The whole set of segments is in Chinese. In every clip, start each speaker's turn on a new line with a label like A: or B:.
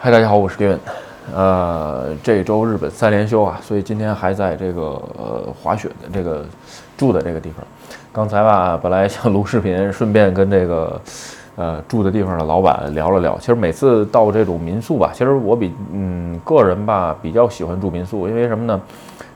A: 嗨，大家好，我是丁文。呃，这周日本三连休啊，所以今天还在这个呃滑雪的这个住的这个地方。刚才吧，本来想录视频，顺便跟这个呃住的地方的老板聊了聊。其实每次到这种民宿吧，其实我比嗯个人吧比较喜欢住民宿，因为什么呢？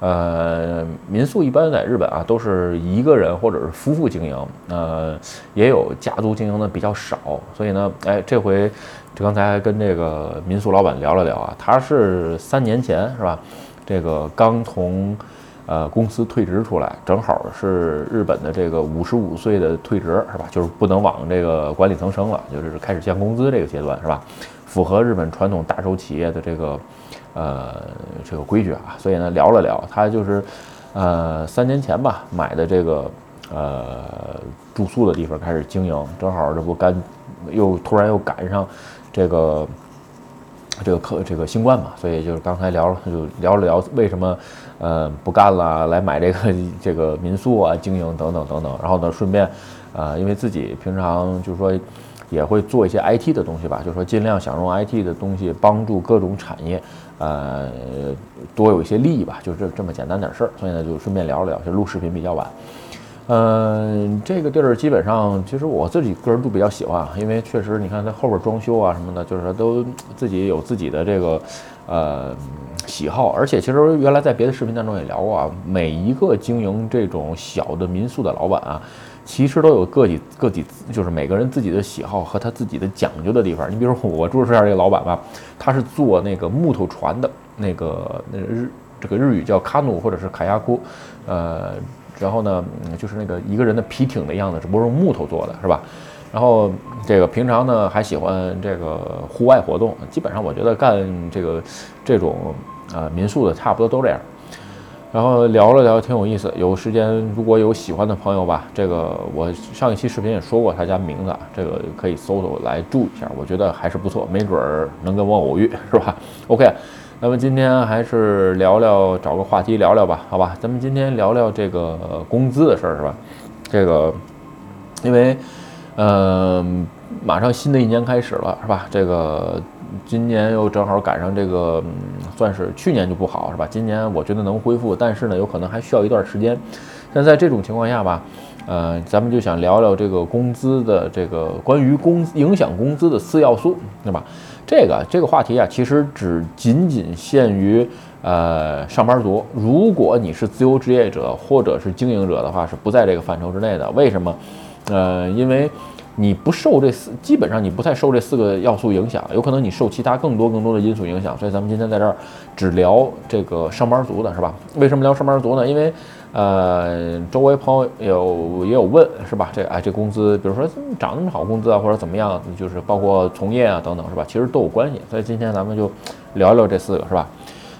A: 呃，民宿一般在日本啊都是一个人或者是夫妇经营，呃，也有家族经营的比较少。所以呢，哎，这回就刚才跟这个民宿老板聊了聊啊，他是三年前是吧？这个刚从呃公司退职出来，正好是日本的这个五十五岁的退职是吧？就是不能往这个管理层升了，就是开始降工资这个阶段是吧？符合日本传统大手企业的这个。呃，这个规矩啊，所以呢聊了聊，他就是，呃，三年前吧买的这个呃住宿的地方开始经营，正好这不干又突然又赶上这个这个客这个新冠嘛，所以就是刚才聊了就聊了聊为什么呃不干了，来买这个这个民宿啊经营等等等等，然后呢顺便啊因为自己平常就是说也会做一些 IT 的东西吧，就是说尽量想用 IT 的东西帮助各种产业。呃，多有一些利益吧，就这这么简单点事儿，所以呢，就顺便聊了聊。就录视频比较晚，嗯，这个地儿基本上，其实我自己个人都比较喜欢啊，因为确实你看它后边装修啊什么的，就是说都自己有自己的这个呃喜好，而且其实原来在别的视频当中也聊过啊，每一个经营这种小的民宿的老板啊。其实都有个体个体，就是每个人自己的喜好和他自己的讲究的地方。你比如说我住这儿这个老板吧，他是做那个木头船的，那个那日这个日语叫卡努或者是卡亚库，呃，然后呢，就是那个一个人的皮艇的样子，只不过用木头做的，是吧？然后这个平常呢还喜欢这个户外活动，基本上我觉得干这个这种呃民宿的差不多都这样。然后聊了聊，挺有意思。有时间如果有喜欢的朋友吧，这个我上一期视频也说过他家名字啊，这个可以搜搜来住一下，我觉得还是不错，没准儿能跟我偶遇，是吧？OK，那么今天还是聊聊，找个话题聊聊吧，好吧？咱们今天聊聊这个工资的事儿，是吧？这个，因为，嗯，马上新的一年开始了，是吧？这个。今年又正好赶上这个，算是去年就不好是吧？今年我觉得能恢复，但是呢，有可能还需要一段时间。但在这种情况下吧，呃，咱们就想聊聊这个工资的这个关于工影响工资的四要素，对吧？这个这个话题啊，其实只仅仅限于呃上班族。如果你是自由职业者或者是经营者的话，是不在这个范畴之内的。为什么？呃，因为。你不受这四，基本上你不太受这四个要素影响，有可能你受其他更多更多的因素影响。所以咱们今天在这儿只聊这个上班族的是吧？为什么聊上班族呢？因为呃，周围朋友有也有问是吧？这哎这工资，比如说涨那么好工资啊，或者怎么样，就是包括从业啊等等是吧？其实都有关系。所以今天咱们就聊聊这四个是吧？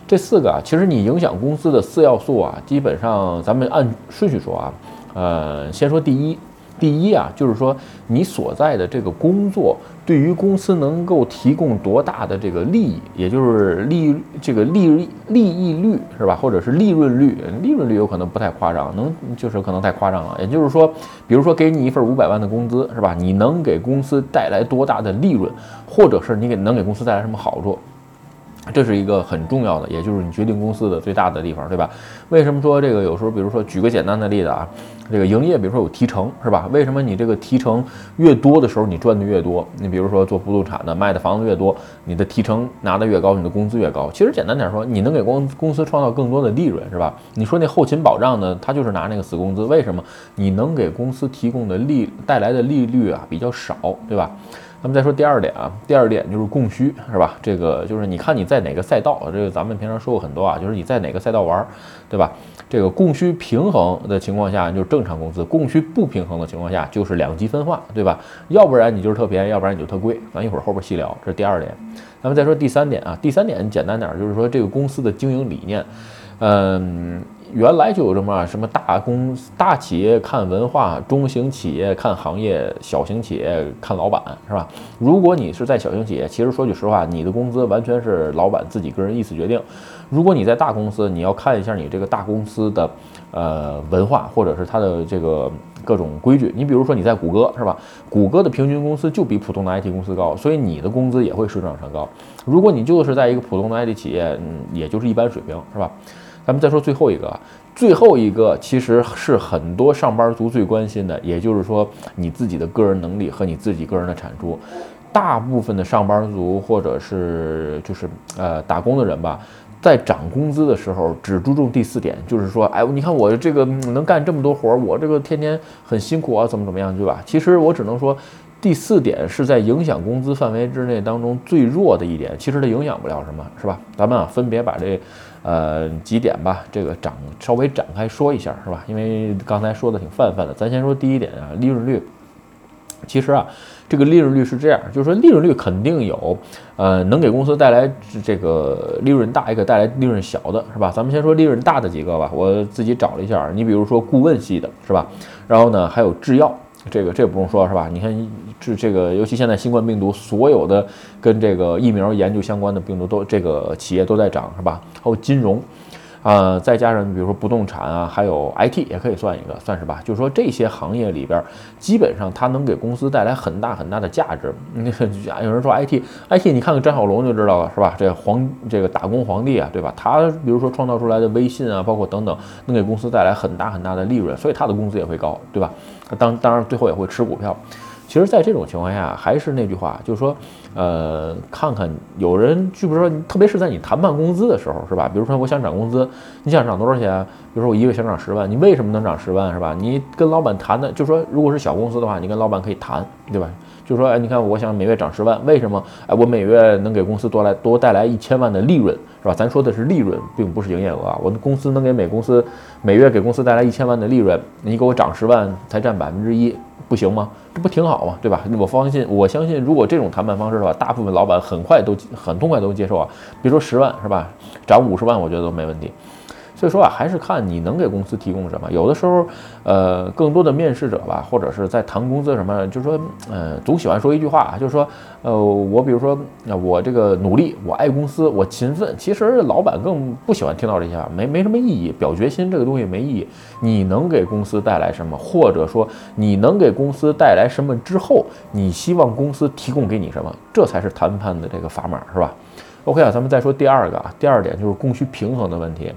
A: 这四个啊，其实你影响工资的四要素啊，基本上咱们按顺序说啊，呃，先说第一。第一啊，就是说你所在的这个工作对于公司能够提供多大的这个利益，也就是利这个利利益率是吧？或者是利润率？利润率有可能不太夸张，能就是可能太夸张了。也就是说，比如说给你一份五百万的工资是吧？你能给公司带来多大的利润，或者是你给能给公司带来什么好处？这是一个很重要的，也就是你决定公司的最大的地方，对吧？为什么说这个有时候，比如说举个简单的例子啊，这个营业，比如说有提成，是吧？为什么你这个提成越多的时候，你赚的越多？你比如说做不动产的，卖的房子越多，你的提成拿的越高，你的工资越高。其实简单点说，你能给公公司创造更多的利润，是吧？你说那后勤保障呢，他就是拿那个死工资，为什么？你能给公司提供的利带来的利率啊比较少，对吧？咱们再说第二点啊，第二点就是供需，是吧？这个就是你看你在哪个赛道，这个咱们平常说过很多啊，就是你在哪个赛道玩，对吧？这个供需平衡的情况下就是正常工资，供需不平衡的情况下就是两极分化，对吧？要不然你就是特便宜，要不然你就特贵。咱一会儿后边细聊，这是第二点。咱们再说第三点啊，第三点简单点就是说这个公司的经营理念，嗯。原来就有这么什么大公大企业看文化，中型企业看行业，小型企业看老板，是吧？如果你是在小型企业，其实说句实话，你的工资完全是老板自己个人意思决定。如果你在大公司，你要看一下你这个大公司的呃文化，或者是它的这个各种规矩。你比如说你在谷歌是吧？谷歌的平均工资就比普通的 IT 公司高，所以你的工资也会水涨船高。如果你就是在一个普通的 IT 企业，嗯，也就是一般水平是吧？咱们再说最后一个，最后一个其实是很多上班族最关心的，也就是说你自己的个人能力和你自己个人的产出。大部分的上班族或者是就是呃打工的人吧，在涨工资的时候只注重第四点，就是说，哎，你看我这个能干这么多活儿，我这个天天很辛苦啊，怎么怎么样，对吧？其实我只能说，第四点是在影响工资范围之内当中最弱的一点，其实它影响不了什么，是吧？咱们啊分别把这呃几点吧，这个展稍微展开说一下，是吧？因为刚才说的挺泛泛的，咱先说第一点啊，利润率。其实啊。这个利润率是这样，就是说利润率肯定有，呃，能给公司带来这个利润大一个，带来利润小的，是吧？咱们先说利润大的几个吧。我自己找了一下，你比如说顾问系的，是吧？然后呢，还有制药，这个这不用说，是吧？你看是这个，尤其现在新冠病毒，所有的跟这个疫苗研究相关的病毒都这个企业都在涨，是吧？还有金融。啊，再加上比如说不动产啊，还有 IT 也可以算一个，算是吧。就是说这些行业里边，基本上它能给公司带来很大很大的价值。那 有人说 IT，IT 你看看张小龙就知道了，是吧？这皇这个打工皇帝啊，对吧？他比如说创造出来的微信啊，包括等等，能给公司带来很大很大的利润，所以他的工资也会高，对吧？当当然最后也会吃股票。其实，在这种情况下，还是那句话，就是说，呃，看看有人，就比如说，特别是在你谈判工资的时候，是吧？比如说，我想涨工资，你想涨多少钱？比如说，我一个月想涨十万，你为什么能涨十万，是吧？你跟老板谈的，就说，如果是小公司的话，你跟老板可以谈，对吧？就说，哎，你看，我想每月涨十万，为什么？哎，我每月能给公司多来多带来一千万的利润，是吧？咱说的是利润，并不是营业额啊。我的公司能给每公司每月给公司带来一千万的利润，你给我涨十万，才占百分之一，不行吗？这不挺好吗？对吧？我放心，我相信，如果这种谈判方式大部分老板很快都很痛快都接受啊。别说十万，是吧？涨五十万，我觉得都没问题。所以说啊，还是看你能给公司提供什么。有的时候，呃，更多的面试者吧，或者是在谈工资什么，就是说，呃，总喜欢说一句话，就是说，呃，我比如说，那我这个努力，我爱公司，我勤奋。其实老板更不喜欢听到这些话，没没什么意义。表决心这个东西没意义。你能给公司带来什么，或者说你能给公司带来什么之后，你希望公司提供给你什么，这才是谈判的这个砝码，是吧？OK 啊，咱们再说第二个啊，第二点就是供需平衡的问题。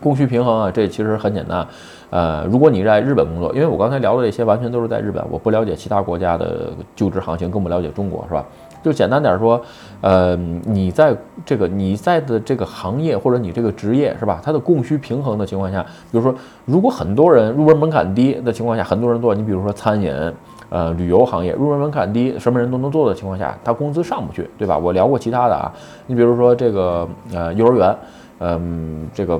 A: 供需平衡啊，这其实很简单，呃，如果你在日本工作，因为我刚才聊的这些完全都是在日本，我不了解其他国家的就职行情，更不了解中国，是吧？就简单点说，呃，你在这个你在的这个行业或者你这个职业是吧？它的供需平衡的情况下，比如说，如果很多人入门门槛低的情况下，很多人做，你比如说餐饮，呃，旅游行业入门门槛低，什么人都能做的情况下，他工资上不去，对吧？我聊过其他的啊，你比如说这个呃幼儿园，嗯，这个。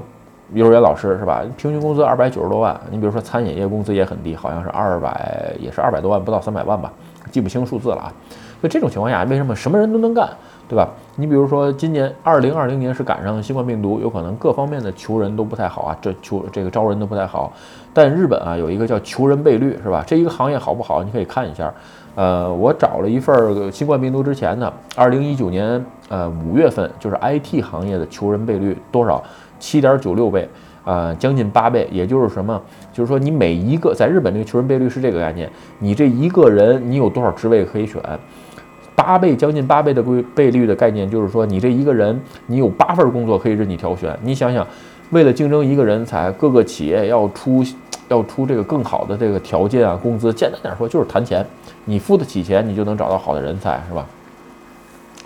A: 幼儿园老师是吧？平均工资二百九十多万。你比如说餐饮业工资也很低，好像是二百，也是二百多万，不到三百万吧，记不清数字了啊。所以这种情况下，为什么什么人都能干，对吧？你比如说今年二零二零年是赶上新冠病毒，有可能各方面的求人都不太好啊，这求这个招人都不太好。但日本啊有一个叫求人倍率是吧？这一个行业好不好？你可以看一下。呃，我找了一份新冠病毒之前的二零一九年呃五月份，就是 IT 行业的求人倍率多少？七点九六倍，啊，将近八倍，也就是什么？就是说你每一个在日本这个求人倍率是这个概念，你这一个人你有多少职位可以选？八倍，将近八倍的倍倍率的概念，就是说你这一个人你有八份工作可以任你挑选。你想想，为了竞争一个人才，各个企业要出要出这个更好的这个条件啊，工资，简单点说就是谈钱，你付得起钱，你就能找到好的人才，是吧？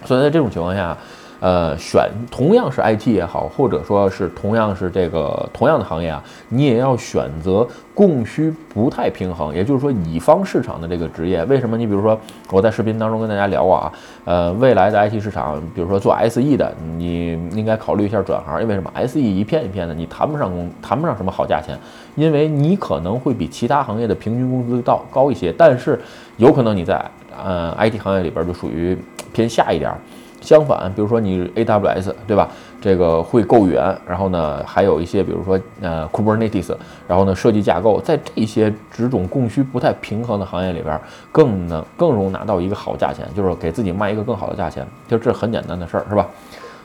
A: 所以在这种情况下。呃，选同样是 IT 也好，或者说是同样是这个同样的行业啊，你也要选择供需不太平衡，也就是说乙方市场的这个职业。为什么？你比如说我在视频当中跟大家聊过啊，呃，未来的 IT 市场，比如说做 SE 的，你应该考虑一下转行，因为什么？SE 一片一片的，你谈不上工，谈不上什么好价钱，因为你可能会比其他行业的平均工资到高一些，但是有可能你在呃 IT 行业里边就属于偏下一点。相反，比如说你 AWS 对吧？这个会购源，然后呢，还有一些比如说呃 Kubernetes，然后呢设计架构，在这些只种供需不太平衡的行业里边，更能更容易拿到一个好价钱，就是给自己卖一个更好的价钱，就这很简单的事儿，是吧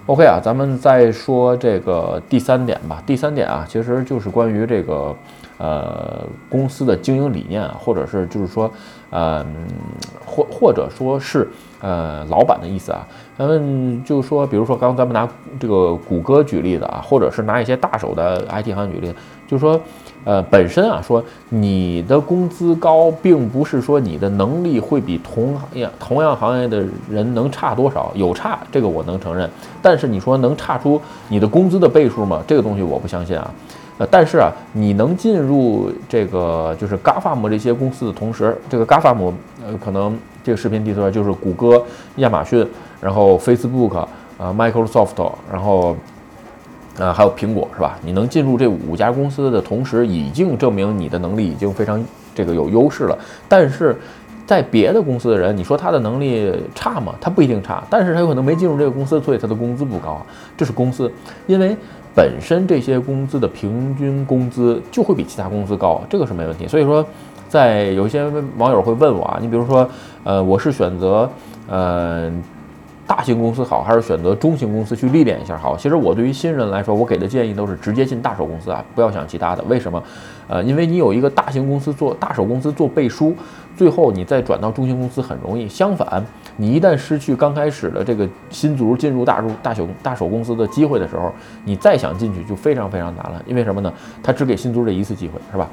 A: ？OK 啊，咱们再说这个第三点吧。第三点啊，其实就是关于这个呃公司的经营理念啊，或者是就是说，呃，或或者说是呃老板的意思啊。咱们就说，比如说刚咱们拿这个谷歌举例子啊，或者是拿一些大手的 IT 行业举例，就是说。呃，本身啊，说你的工资高，并不是说你的能力会比同行业同样行业的人能差多少，有差，这个我能承认。但是你说能差出你的工资的倍数吗？这个东西我不相信啊。呃，但是啊，你能进入这个就是 GAFAM 这些公司的同时，这个 GAFAM 呃，可能这个视频提出来就是谷歌、亚马逊，然后 Facebook 啊，Microsoft，然后。呃，还有苹果是吧？你能进入这五家公司的同时，已经证明你的能力已经非常这个有优势了。但是，在别的公司的人，你说他的能力差吗？他不一定差，但是他有可能没进入这个公司，所以他的工资不高。这是公司，因为本身这些工资的平均工资就会比其他公司高，这个是没问题。所以说，在有些网友会问我啊，你比如说，呃，我是选择，呃。大型公司好，还是选择中型公司去历练一下好？其实我对于新人来说，我给的建议都是直接进大手公司啊，不要想其他的。为什么？呃，因为你有一个大型公司做大手公司做背书，最后你再转到中型公司很容易。相反，你一旦失去刚开始的这个新卒进入大入大手大手公司的机会的时候，你再想进去就非常非常难了。因为什么呢？他只给新卒这一次机会，是吧？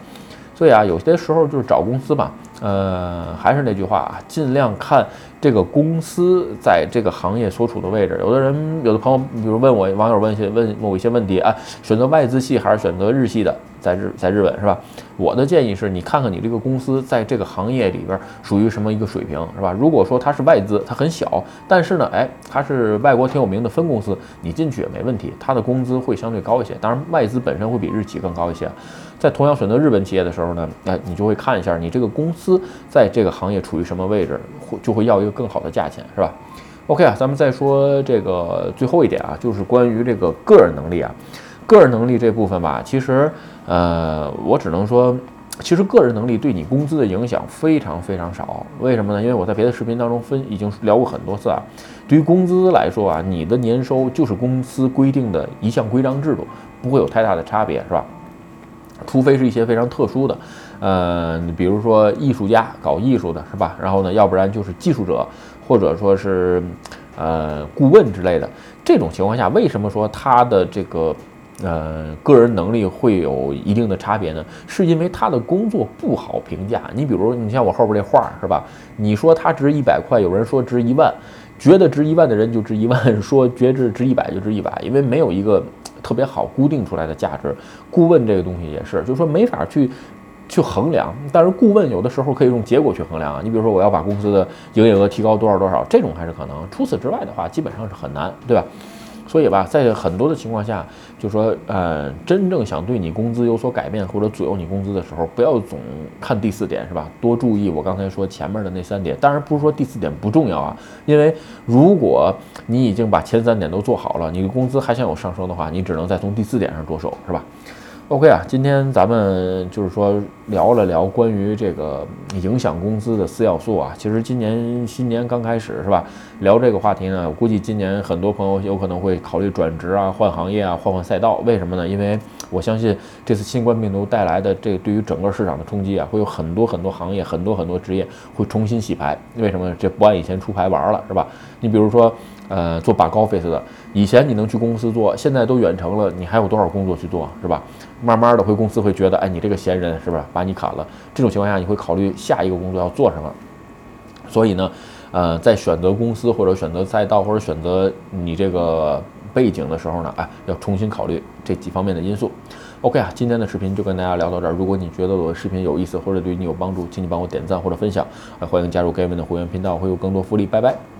A: 所以啊，有些时候就是找公司吧，呃，还是那句话啊，尽量看这个公司在这个行业所处的位置。有的人，有的朋友，比如问我网友问一些问问我一些问题啊，选择外资系还是选择日系的？在日在日本是吧？我的建议是你看看你这个公司在这个行业里边属于什么一个水平是吧？如果说它是外资，它很小，但是呢，哎，它是外国挺有名的分公司，你进去也没问题，它的工资会相对高一些。当然，外资本身会比日企更高一些。在同样选择日本企业的时候呢，哎，你就会看一下你这个公司在这个行业处于什么位置，会就会要一个更好的价钱是吧？OK 啊，咱们再说这个最后一点啊，就是关于这个个人能力啊。个人能力这部分吧，其实，呃，我只能说，其实个人能力对你工资的影响非常非常少。为什么呢？因为我在别的视频当中分已经聊过很多次啊。对于工资来说啊，你的年收就是公司规定的一项规章制度，不会有太大的差别，是吧？除非是一些非常特殊的，呃，比如说艺术家搞艺术的，是吧？然后呢，要不然就是技术者，或者说是，呃，顾问之类的。这种情况下，为什么说他的这个？呃，个人能力会有一定的差别呢，是因为他的工作不好评价。你比如，你像我后边这画是吧？你说他值一百块，有人说值一万，觉得值一万的人就值一万，说觉得值一百就值一百，因为没有一个特别好固定出来的价值。顾问这个东西也是，就是说没法去去衡量。但是顾问有的时候可以用结果去衡量啊。你比如说，我要把公司的营业额提高多少多少，这种还是可能。除此之外的话，基本上是很难，对吧？所以吧，在很多的情况下，就说，呃，真正想对你工资有所改变或者左右你工资的时候，不要总看第四点，是吧？多注意我刚才说前面的那三点。当然不是说第四点不重要啊，因为如果你已经把前三点都做好了，你的工资还想有上升的话，你只能再从第四点上着手，是吧？OK 啊，今天咱们就是说聊了聊关于这个影响工资的四要素啊。其实今年新年刚开始是吧？聊这个话题呢，我估计今年很多朋友有可能会考虑转职啊、换行业啊、换换赛道。为什么呢？因为我相信这次新冠病毒带来的这对于整个市场的冲击啊，会有很多很多行业、很多很多职业会重新洗牌。为什么？这不按以前出牌玩了是吧？你比如说。呃，做 back office 的，以前你能去公司做，现在都远程了，你还有多少工作去做，是吧？慢慢的，回公司会觉得，哎，你这个闲人，是不是把你砍了？这种情况下，你会考虑下一个工作要做什么？所以呢，呃，在选择公司或者选择赛道或者选择你这个背景的时候呢，哎，要重新考虑这几方面的因素。OK 啊，今天的视频就跟大家聊到这儿。如果你觉得我的视频有意思或者对你有帮助，请你帮我点赞或者分享。欢迎加入 Gavin 的会员频道，会有更多福利。拜拜。